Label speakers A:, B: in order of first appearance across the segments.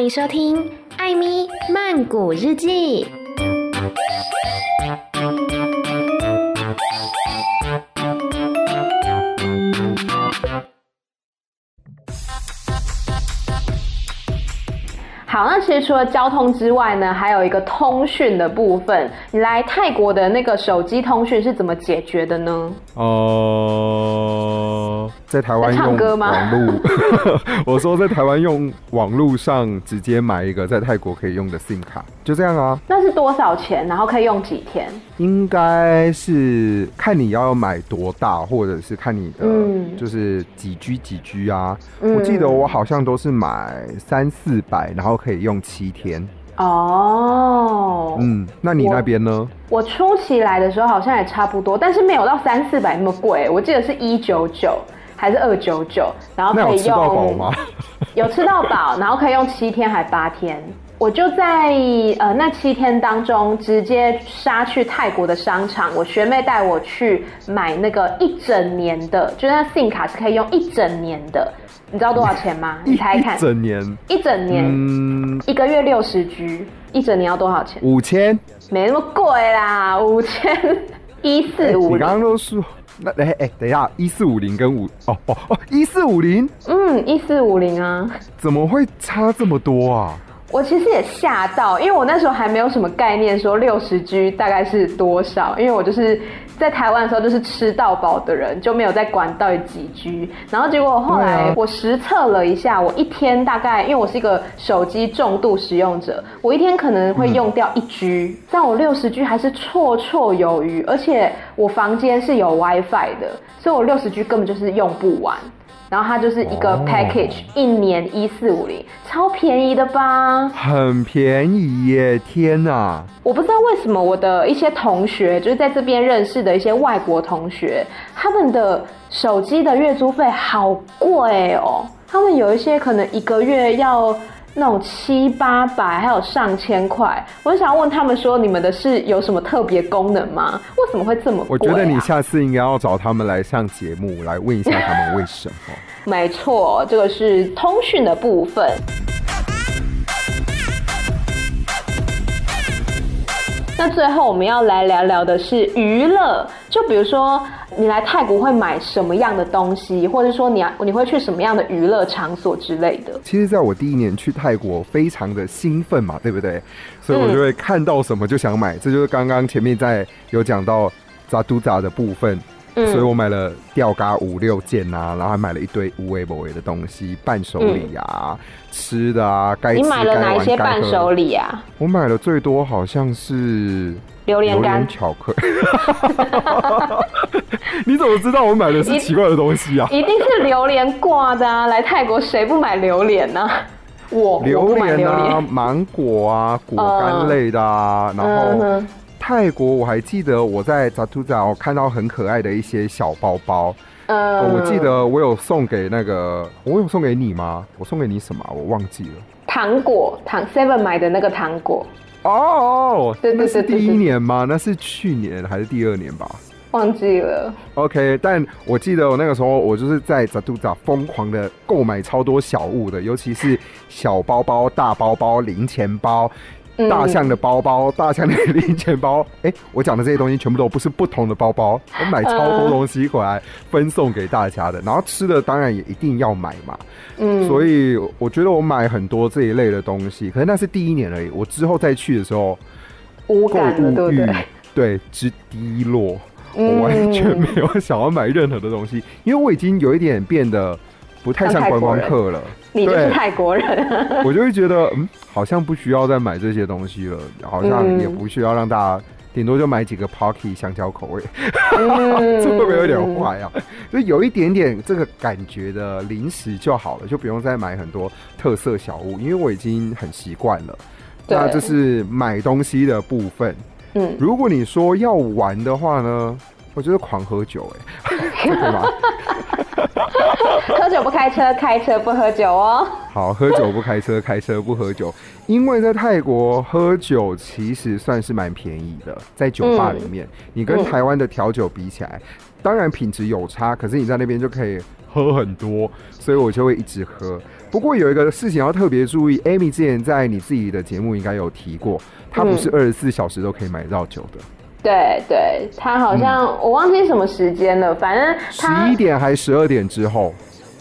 A: 欢迎收听《艾咪曼谷日记》。好，那其实除了交通之外呢，还有一个通讯的部分。你来泰国的那个手机通讯是怎么解决的呢？
B: 呃，在台湾用网路。
A: 唱歌吗？
B: 我说在台湾用网路上直接买一个在泰国可以用的 SIM 卡，就这样啊。
A: 那是多少钱？然后可以用几天？
B: 应该是看你要买多大，或者是看你的就是几 G 几 G 啊。嗯、我记得我好像都是买三四百，然后。可以用七天
A: 哦，
B: 嗯，那你那边呢？
A: 我，我初期来的时候好像也差不多，但是没有到三四百那么贵。我记得是一九九还是二九九，然后可以用。有吃到饱吗？有吃到饱，然后可以用七天还八天。我就在呃那七天当中直接杀去泰国的商场，我学妹带我去买那个一整年的，就是那 SIM 卡是可以用一整年的。你知道多少钱吗？你猜看。
B: 一整年。
A: 一整年。嗯。一个月六十 G，一整年要多少钱？
B: 五千。
A: 没那么贵啦，五千一四五零。你
B: 刚刚都说那哎哎，等一下，一四五零跟五哦哦哦，一四五零。
A: 嗯，一四五零啊。
B: 怎么会差这么多啊？
A: 我其实也吓到，因为我那时候还没有什么概念，说六十 G 大概是多少，因为我就是在台湾的时候就是吃到饱的人，就没有在管到底几 G。然后结果后来我实测了一下，我一天大概，因为我是一个手机重度使用者，我一天可能会用掉一 G，但我六十 G 还是绰绰有余，而且我房间是有 WiFi 的，所以我六十 G 根本就是用不完。然后它就是一个 package，哦，一年一四五零，超便宜的吧？
B: 很便宜耶！天哪！
A: 我不知道为什么我的一些同学，就是在这边认识的一些外国同学，他们的手机的月租费好贵哦。他们有一些可能一个月要那种七八百，还有上千块。我就想问他们说，你们的是有什么特别功能吗？为什么会这么贵啊？
B: 我觉得你下次应该要找他们来上节目，来问一下他们为什么。
A: 没错，这个是通讯的部分。那最后我们要来聊聊的是娱乐，就比如说你来泰国会买什么样的东西，或者说你要你会去什么样的娱乐场所之类的。
B: 其实，在我第一年去泰国，非常的兴奋嘛，对不对？所以我就会看到什么就想买，嗯、这就是刚刚前面在有讲到扎都扎的部分。所以我买了吊嘎五六件啊，然后还买了一堆无为不为的东西，伴手礼啊，嗯、吃的啊，该。你买了哪一些伴手礼啊？我买的最多好像是
A: 榴莲干、
B: 巧克力。你怎么知道我买的是奇怪的东西啊？
A: 一定是榴莲挂的啊！来泰国谁不买榴莲呢、啊？我
B: 榴莲啊，芒果啊，果干类的啊，嗯、然后。嗯泰国我还记得我在扎图扎我看到很可爱的一些小包包，呃，我记得我有送给那个，我有送给你吗？我送给你什么？我忘记了。
A: 糖果，糖 Seven 买的那个糖果。
B: 哦，对对对，第一年吗？那是去年还是第二年吧？
A: 忘记了。
B: OK，但我记得我那个时候我就是在扎杜扎疯狂的购买超多小物的，尤其是小包包、大包包、零钱包。大象的包包，大象的零钱包，哎、欸，我讲的这些东西全部都不是不同的包包，我买超多东西回来分送给大家的，然后吃的当然也一定要买嘛，嗯，所以我觉得我买很多这一类的东西，可是那是第一年而已，我之后再去的时候，
A: 购物欲
B: 对之低落，我完全没有想要买任何的东西，因为我已经有一点变得不太像观光客了。
A: 你就是泰国人，
B: 我就会觉得，嗯，好像不需要再买这些东西了，好像也不需要让大家，顶多就买几个 Pocky 香蕉口味，嗯、这 会不会有点坏啊？就有一点点这个感觉的零食就好了，就不用再买很多特色小物，因为我已经很习惯了。那这是买东西的部分。嗯，如果你说要玩的话呢，我觉得狂喝酒、欸，哎，
A: 对吗？不开车，开车不喝酒哦。
B: 好，喝酒不开车，开车不喝酒。因为在泰国喝酒其实算是蛮便宜的，在酒吧里面，嗯、你跟台湾的调酒比起来，当然品质有差，可是你在那边就可以喝很多，所以我就会一直喝。不过有一个事情要特别注意，Amy 之前在你自己的节目应该有提过，它不是二十四小时都可以买到酒的。嗯、
A: 对对，他好像、嗯、我忘记什么时间了，反正
B: 十一点还是十二点之后。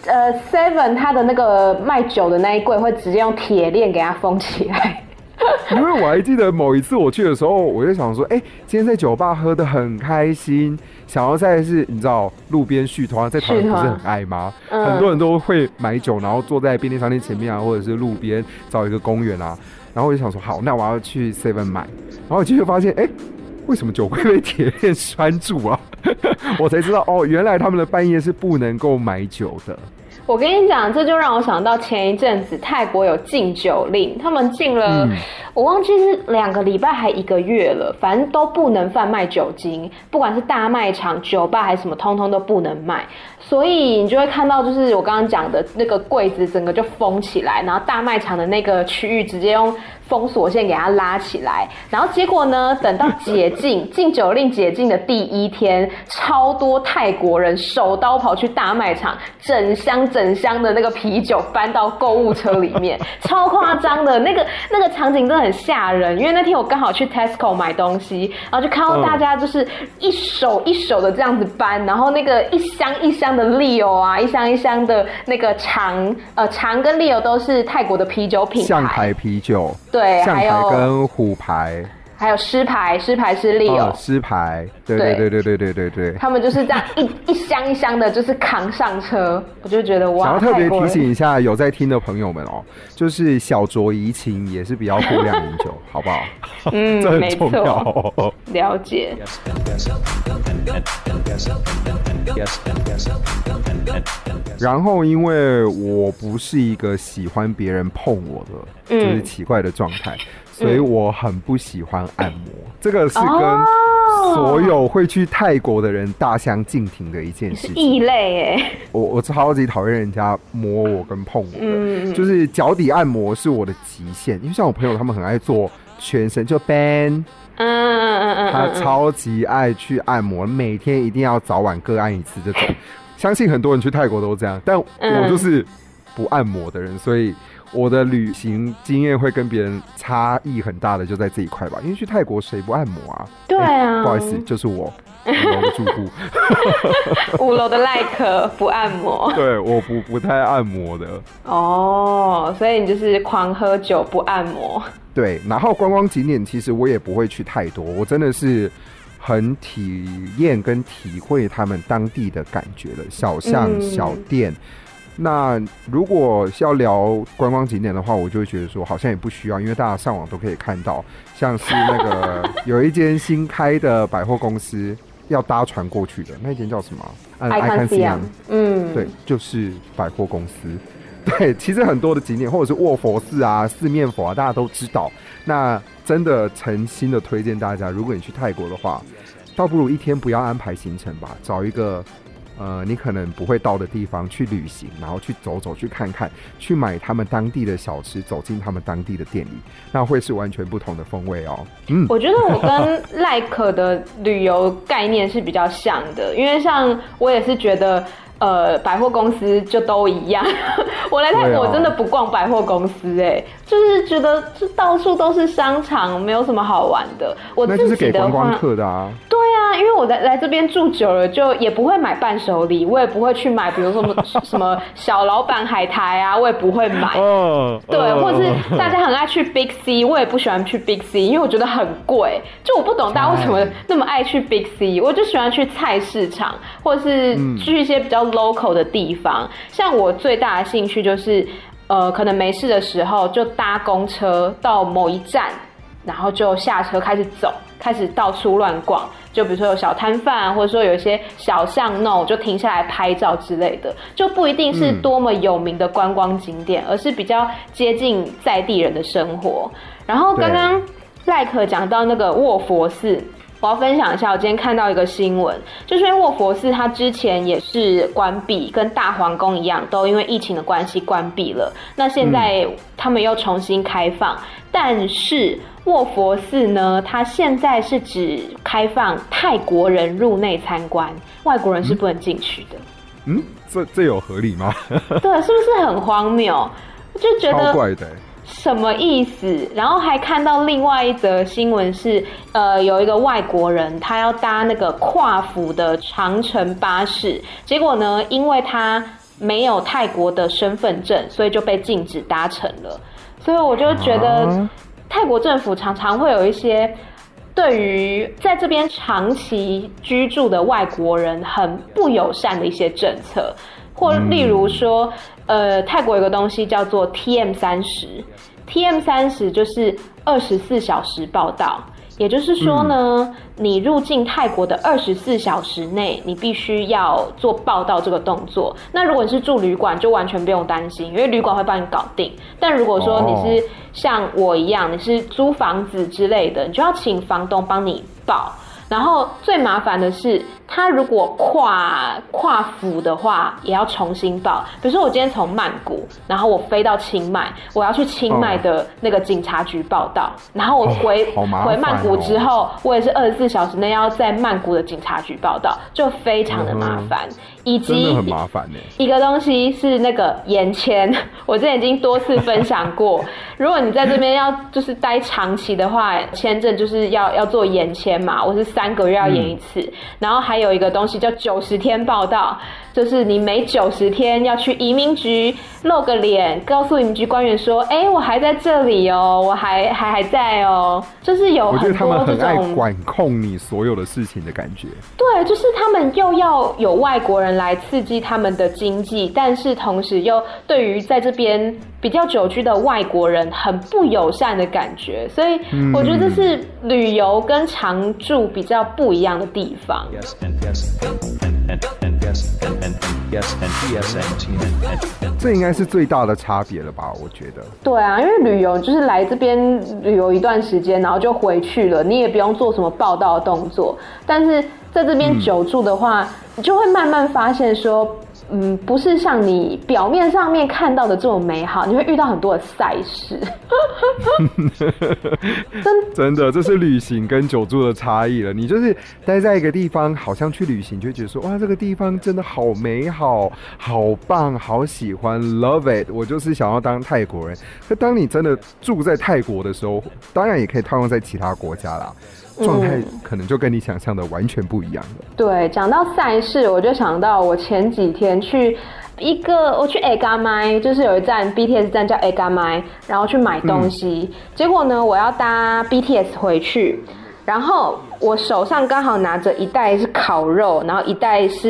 A: 呃，Seven 它的那个卖酒的那一柜会直接用铁链给它封起来。
B: 因为我还记得某一次我去的时候，我就想说，哎、欸，今天在酒吧喝的很开心。想要再是，你知道路边续团，在台湾不是很爱吗？嗯、很多人都会买酒，然后坐在便利商店前面啊，或者是路边找一个公园啊，然后我就想说，好，那我要去 Seven 买，然后我就发现，哎、欸，为什么酒会被铁链拴住啊？我才知道，哦，原来他们的半夜是不能够买酒的。
A: 我跟你讲，这就让我想到前一阵子泰国有禁酒令，他们禁了，嗯、我忘记是两个礼拜还一个月了，反正都不能贩卖酒精，不管是大卖场、酒吧还是什么，通通都不能卖。所以你就会看到，就是我刚刚讲的那个柜子整个就封起来，然后大卖场的那个区域直接用封锁线给它拉起来，然后结果呢？等到解禁 禁酒令解禁的第一天，超多泰国人手刀跑去大卖场，整箱整箱的那个啤酒搬到购物车里面，超夸张的那个那个场景真的很吓人。因为那天我刚好去 Tesco 买东西，然后就看到大家就是一手一手的这样子搬，然后那个一箱一箱的 Leo 啊，一箱一箱的那个长呃长跟 Leo 都是泰国的啤酒品牌，
B: 象牌啤酒。
A: 对，
B: 象牌跟虎牌，
A: 还有狮牌，狮牌是 Leo，
B: 狮牌，对对对对对对对对，
A: 他们就是这样一 一箱一箱的，就是扛上车，我就觉得哇。
B: 想要特别提醒一下有在听的朋友们哦，就是小酌怡情，也是比较过量饮酒，好不好？
A: 嗯，这很重要哦。了解。
B: 然后，因为我不是一个喜欢别人碰我的，嗯、就是奇怪的状态，所以我很不喜欢按摩。嗯、这个是跟所有会去泰国的人大相径庭的一件事情。
A: 异类哎！
B: 我我超级讨厌人家摸我跟碰我的，嗯、就是脚底按摩是我的极限。因为像我朋友他们很爱做全身，就 ban。嗯嗯嗯嗯，他超级爱去按摩，每天一定要早晚各按一次这种。相信很多人去泰国都这样，但我就是不按摩的人，所以我的旅行经验会跟别人差异很大的就在这一块吧。因为去泰国谁不按摩啊？
A: 对啊，
B: 不好意思，就是我五楼的住户，
A: 五楼的赖可不按摩。
B: 对，我不不太按摩的。
A: 哦，所以你就是狂喝酒不按摩。
B: 对，然后观光景点其实我也不会去太多，我真的是很体验跟体会他们当地的感觉的小巷小店。嗯、那如果要聊观光景点的话，我就会觉得说好像也不需要，因为大家上网都可以看到，像是那个有一间新开的百货公司要搭船过去的那间叫什么？Icon Siam。嗯，对，就是百货公司。对，其实很多的景点，或者是卧佛寺啊、四面佛啊，大家都知道。那真的诚心的推荐大家，如果你去泰国的话，倒不如一天不要安排行程吧，找一个呃你可能不会到的地方去旅行，然后去走走、去看看、去买他们当地的小吃，走进他们当地的店里，那会是完全不同的风味哦。嗯，
A: 我觉得我跟赖可的旅游概念是比较像的，因为像我也是觉得。呃，百货公司就都一样。我来泰国真的不逛百货公司，哎，就是觉得这到处都是商场，没有什么好玩的。我自己的话，那就是给观光客的啊。对啊，因为我在来这边住久了，就也不会买伴手礼，我也不会去买，比如说什么什么小老板海苔啊，我也不会买。嗯，对，或者是大家很爱去 Big C，我也不喜欢去 Big C，因为我觉得很贵。就我不懂大家为什么那么爱去 Big C，我就喜欢去菜市场，或者是去一些比较。local 的地方，像我最大的兴趣就是，呃，可能没事的时候就搭公车到某一站，然后就下车开始走，开始到处乱逛。就比如说有小摊贩，或者说有一些小巷弄，就停下来拍照之类的，就不一定是多么有名的观光景点，而是比较接近在地人的生活。然后刚刚赖可讲到那个卧佛寺。我要分享一下，我今天看到一个新闻，就是因为卧佛寺它之前也是关闭，跟大皇宫一样，都因为疫情的关系关闭了。那现在他们又重新开放，嗯、但是卧佛寺呢，它现在是只开放泰国人入内参观，外国人是不能进去的。嗯，
B: 这这有合理吗？
A: 对，是不是很荒谬？我就觉得
B: 怪的。
A: 什么意思？然后还看到另外一则新闻是，呃，有一个外国人他要搭那个跨府的长城巴士，结果呢，因为他没有泰国的身份证，所以就被禁止搭乘了。所以我就觉得，泰国政府常常会有一些对于在这边长期居住的外国人很不友善的一些政策，或例如说，呃，泰国有个东西叫做 TM 三十，TM 三十就是二十四小时报到。也就是说呢，嗯、你入境泰国的二十四小时内，你必须要做报到这个动作。那如果你是住旅馆，就完全不用担心，因为旅馆会帮你搞定。但如果说你是像我一样，你是租房子之类的，你就要请房东帮你报。然后最麻烦的是，他如果跨跨府的话，也要重新报。比如说，我今天从曼谷，然后我飞到清迈，我要去清迈的那个警察局报到。哦、然后我回、哦哦、回曼谷之后，我也是二十四小时内要在曼谷的警察局报到，就非常的麻烦。嗯、以及
B: 真的很麻烦呢。
A: 一个东西是那个延签，我之前已经多次分享过。如果你在这边要就是待长期的话，签证就是要要做延签嘛，我是。三个月要延一次，嗯、然后还有一个东西叫九十天报道，就是你每九十天要去移民局露个脸，告诉移民局官员说：“哎、欸，我还在这里哦，我还还还在哦。”就是有很多这种，我觉得他们很爱
B: 管控你所有的事情的感觉。
A: 对，就是他们又要有外国人来刺激他们的经济，但是同时又对于在这边比较久居的外国人很不友善的感觉，所以我觉得这是旅游跟常住比较不一样的地方。
B: 这应该是最大的差别了吧？我觉得。
A: 对啊，因为旅游就是来这边旅游一段时间，然后就回去了，你也不用做什么报道的动作。但是在这边久住的话，你就会慢慢发现说。嗯，不是像你表面上面看到的这么美好，你会遇到很多的赛事。
B: 真真的，这是旅行跟久住的差异了。你就是待在一个地方，好像去旅行，就会觉得说，哇，这个地方真的好美好，好棒，好喜欢，love it。我就是想要当泰国人。可当你真的住在泰国的时候，当然也可以套用在其他国家啦。状态可能就跟你想象的完全不一样了。
A: 嗯、对，讲到赛事，我就想到我前几天去一个，我去 Ega Mai，就是有一站 BTS 站叫 Ega Mai，然后去买东西。嗯、结果呢，我要搭 BTS 回去，然后我手上刚好拿着一袋是烤肉，然后一袋是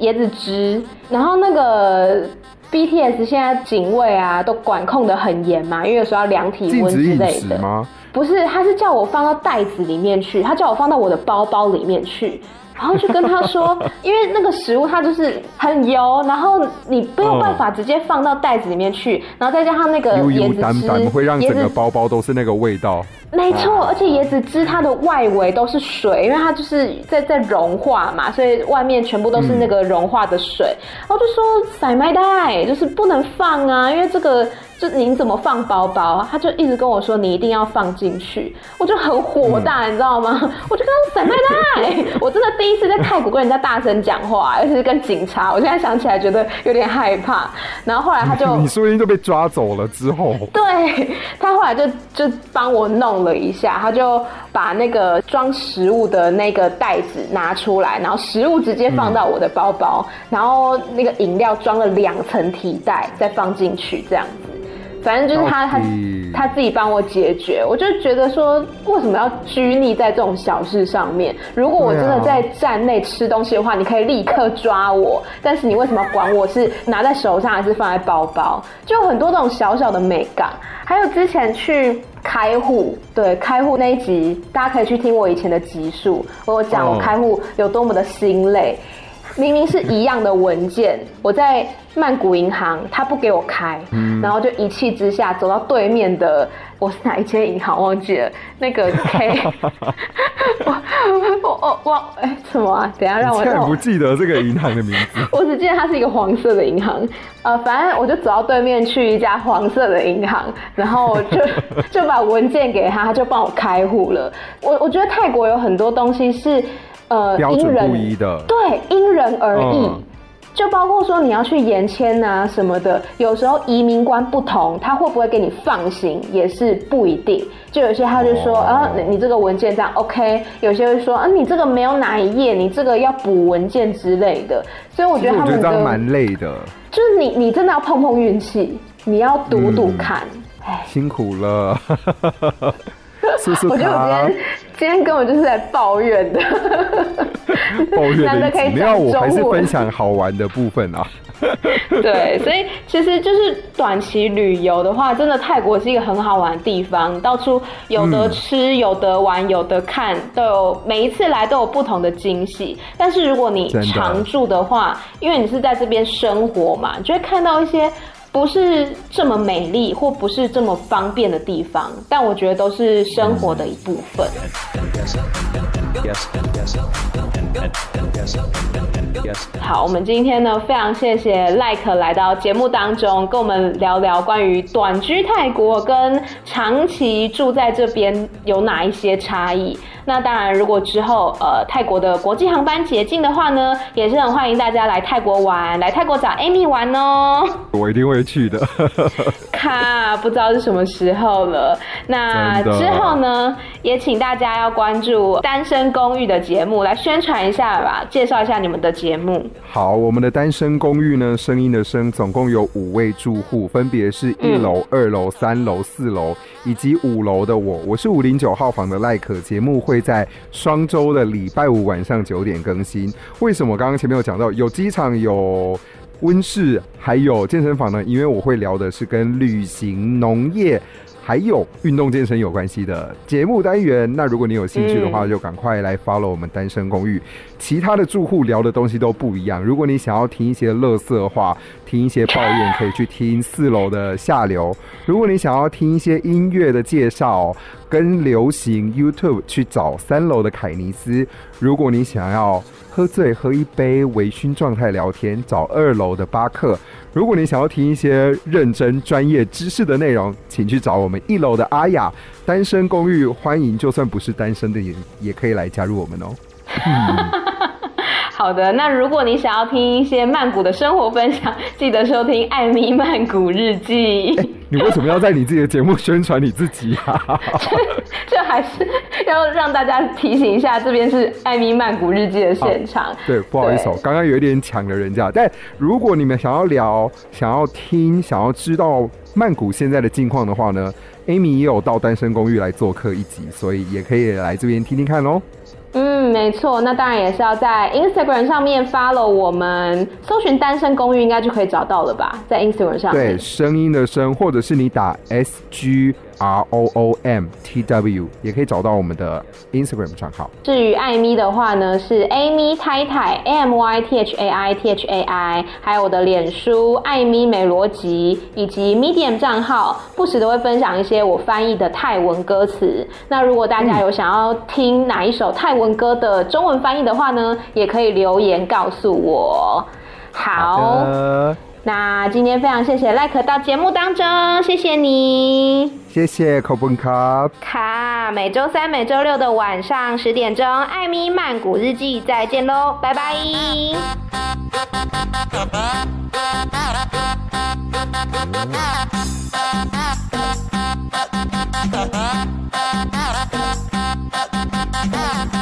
A: 椰子汁，然后那个 BTS 现在警卫啊都管控的很严嘛，因为有时候要量体温之类的。吗？不是，他是叫我放到袋子里面去，他叫我放到我的包包里面去，然后就跟他说，因为那个食物它就是很油，然后你没有办法直接放到袋子里面去，然后再加上那个椰子汁，
B: 会让整个包包都是那个味道。
A: 没错，而且椰子汁它的外围都是水，因为它就是在在融化嘛，所以外面全部都是那个融化的水。然后就说塞麦袋就是不能放啊，因为这个。就您怎么放包包？他就一直跟我说，你一定要放进去，我就很火大，嗯、你知道吗？我就跟他说：“塞麦袋！” 我真的第一次在泰国跟人家大声讲话，而且是跟警察。我现在想起来觉得有点害怕。然后后来他就，
B: 你说不定就被抓走了之后，
A: 对，他后来就就帮我弄了一下，他就把那个装食物的那个袋子拿出来，然后食物直接放到我的包包，嗯、然后那个饮料装了两层提袋再放进去，这样子。反正就是他他他自己帮我解决，我就觉得说，为什么要拘泥在这种小事上面？如果我真的在站内吃东西的话，你可以立刻抓我。但是你为什么管我是拿在手上还是放在包包？就很多这种小小的美感。还有之前去开户，对开户那一集，大家可以去听我以前的集数，我讲我开户有多么的心累。明明是一样的文件，我在曼谷银行，他不给我开，嗯、然后就一气之下走到对面的，我是哪一间银行忘记了，那个 K，我我我忘哎什么啊？等下让我，
B: 我不记得这个银行的名字，
A: 我只记得它是一个黄色的银行，呃，反正我就走到对面去一家黄色的银行，然后就就把文件给他，他就帮我开户了。我我觉得泰国有很多东西是。呃，
B: 标准不一的，
A: 对，因人而异。嗯、就包括说你要去延签啊什么的，有时候移民官不同，他会不会给你放行也是不一定。就有些他就说、oh. 啊，你这个文件这样 OK，有些会说啊，你这个没有哪一页，你这个要补文件之类的。所以我觉得他们这样
B: 蛮累的。
A: 就是你你真的要碰碰运气，你要赌赌看。哎、嗯，
B: 辛苦了。
A: 我觉得我今天今天根本就是在抱怨的，
B: 抱怨的。没有，我还是分享好玩的部分啊。
A: 对，所以其实就是短期旅游的话，真的泰国是一个很好玩的地方，到处有得吃、嗯、有得玩、有得看，都有每一次来都有不同的惊喜。但是如果你常住的话，因为你是在这边生活嘛，你就会看到一些。不是这么美丽或不是这么方便的地方，但我觉得都是生活的一部分。好，我们今天呢，非常谢谢赖可来到节目当中，跟我们聊聊关于短居泰国跟长期住在这边有哪一些差异。那当然，如果之后呃泰国的国际航班解禁的话呢，也是很欢迎大家来泰国玩，来泰国找 Amy 玩哦。
B: 我一定会去的。
A: 卡，不知道是什么时候了。那之后呢，也请大家要关注《单身公寓》的节目，来宣传一下吧，介绍一下你们的节目。
B: 好，我们的《单身公寓》呢，声音的声，总共有五位住户，分别是一楼、二楼、三楼、四楼以及五楼的我。我是五零九号房的赖可，节目会在双周的礼拜五晚上九点更新。为什么刚刚前面有讲到有机场有？温室还有健身房呢，因为我会聊的是跟旅行、农业还有运动健身有关系的节目单元。那如果你有兴趣的话，就赶快来 follow 我们单身公寓。其他的住户聊的东西都不一样。如果你想要听一些乐色话，听一些抱怨，可以去听四楼的下流。如果你想要听一些音乐的介绍跟流行 YouTube，去找三楼的凯尼斯。如果你想要。喝醉喝一杯，微醺状态聊天，找二楼的巴克。如果你想要听一些认真专业知识的内容，请去找我们一楼的阿雅。单身公寓欢迎，就算不是单身的也也可以来加入我们哦。
A: 好的，那如果你想要听一些曼谷的生活分享，记得收听艾米曼谷日记。
B: 欸，你为什么要在你自己的节目宣传你自己啊？
A: 这还是要让大家提醒一下，这边是艾米曼谷日记的现场。
B: 对，不好意思，我刚刚有一点抢了人家。但如果你们想要聊、想要听、想要知道曼谷现在的近况的话呢，Amy 也有到单身公寓来做客一集，所以也可以来这边听听看哦。
A: 没错，那当然也是要在 Instagram 上面发了我们，搜寻单身公寓应该就可以找到了吧，在 Instagram 上。
B: 对，声音的声，或者是你打 S G。R O O M T W 也可以找到我们的 Instagram 账号。
A: 至于艾咪的话呢，是 Amy 太太 A M Y T H A I T H A I，还有我的脸书艾咪美逻辑以及 Medium 账号，不时都会分享一些我翻译的泰文歌词。那如果大家有想要听哪一首泰文歌的中文翻译的话呢，也可以留言告诉我。好。好那今天非常谢谢赖可到节目当中，谢谢你，
B: 谢谢 Cobonka。卡，
A: 每周三、每周六的晚上十点钟，《艾米曼谷日记》，再见喽，拜拜。